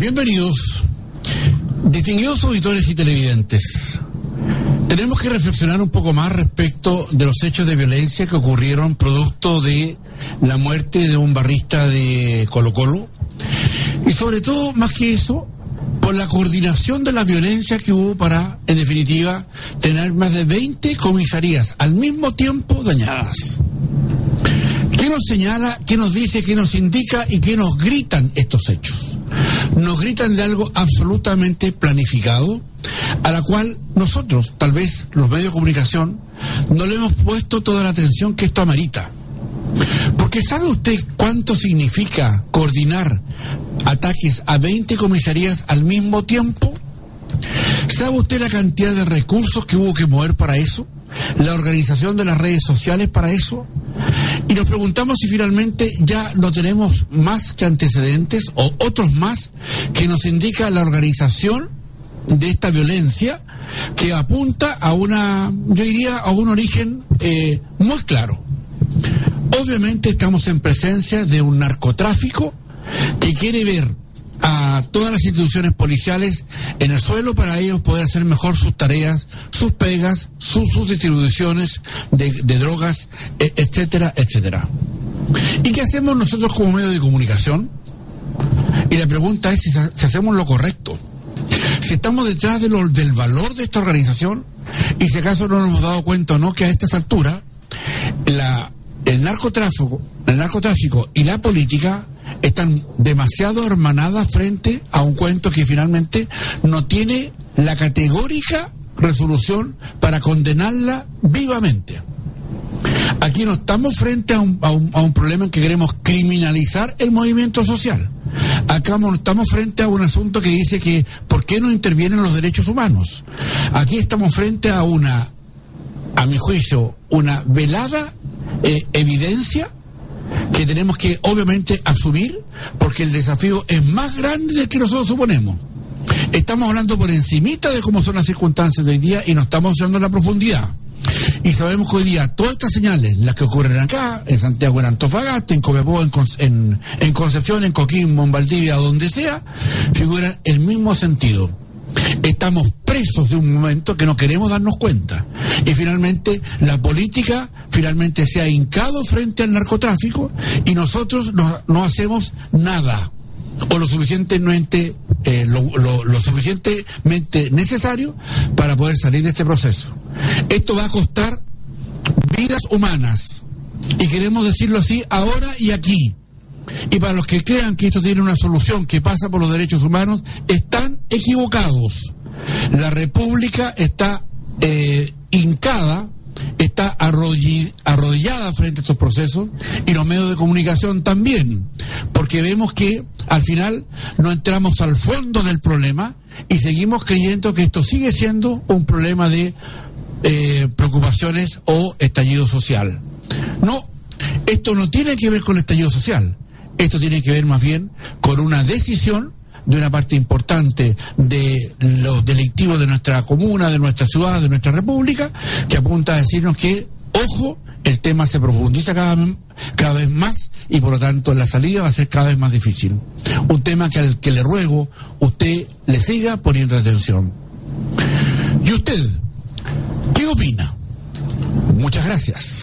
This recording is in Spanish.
Bienvenidos, distinguidos auditores y televidentes. Tenemos que reflexionar un poco más respecto de los hechos de violencia que ocurrieron producto de la muerte de un barrista de Colo Colo. Y sobre todo, más que eso, por la coordinación de la violencia que hubo para, en definitiva, tener más de 20 comisarías al mismo tiempo dañadas. ¿Qué nos señala, qué nos dice, qué nos indica y qué nos gritan estos hechos? Nos gritan de algo absolutamente planificado, a la cual nosotros, tal vez los medios de comunicación, no le hemos puesto toda la atención que esto amerita. Porque ¿sabe usted cuánto significa coordinar ataques a 20 comisarías al mismo tiempo? ¿Sabe usted la cantidad de recursos que hubo que mover para eso? ¿La organización de las redes sociales para eso? Y nos preguntamos si finalmente ya no tenemos más que antecedentes o otros más que nos indica la organización de esta violencia que apunta a una, yo diría, a un origen eh, muy claro. Obviamente estamos en presencia de un narcotráfico que quiere ver a todas las instituciones policiales en el suelo para ellos poder hacer mejor sus tareas, sus pegas, sus, distribuciones de, drogas, e- etcétera, etcétera. ¿Y qué hacemos nosotros como medio de comunicación? Y la pregunta es si, hacemos lo correcto. Si estamos detrás del valor de esta organización y si acaso no nos hemos dado cuenta o no que a estas alturas la, el narcotráfico, el narcotráfico y la política están demasiado hermanadas frente a un cuento que finalmente no tiene la categórica resolución para condenarla vivamente. Aquí no estamos frente a un, a un- a un problema en que queremos criminalizar el movimiento social. Acá no estamos frente a un asunto que dice que ¿por qué no intervienen los derechos humanos? Aquí estamos frente a una, a mi juicio, una velada eh, evidencia que tenemos que obviamente asumir porque el desafío es más grande del que nosotros suponemos. Estamos hablando por encimita de cómo son las circunstancias de hoy día y no estamos dando la profundidad. Y sabemos que hoy día todas estas señales, las que ocurren acá, en Santiago, en Antofagasta, en Copiapó, en, en, en Concepción, en Coquimbo, en Valdivia, donde sea, figuran el mismo sentido. Estamos presos de un momento que no queremos darnos cuenta. Y finalmente la política finalmente se ha hincado frente al narcotráfico y nosotros no, no hacemos nada o lo suficientemente eh, lo, suficientemente necesario para poder salir de este proceso. Esto va a costar vidas humanas y queremos decirlo así ahora y aquí. Y para los que crean que esto tiene una solución que pasa por los derechos humanos, están equivocados. La República está eh, hincada, está arrodillada frente a estos procesos y los medios de comunicación también, porque vemos que al final no entramos al fondo del problema y seguimos creyendo que esto sigue siendo un problema de eh, preocupaciones o estallido social. No, esto no tiene que ver con el estallido social. Esto tiene que ver más bien con una decisión de una parte importante de los delictivos de nuestra comuna, de nuestra ciudad, de nuestra república, que apunta a decirnos que, ojo, el tema se profundiza cada, vez- más y por lo tanto la salida va a ser cada vez más difícil. Un tema que al que le ruego usted le siga poniendo atención. ¿Y usted qué opina? Muchas gracias.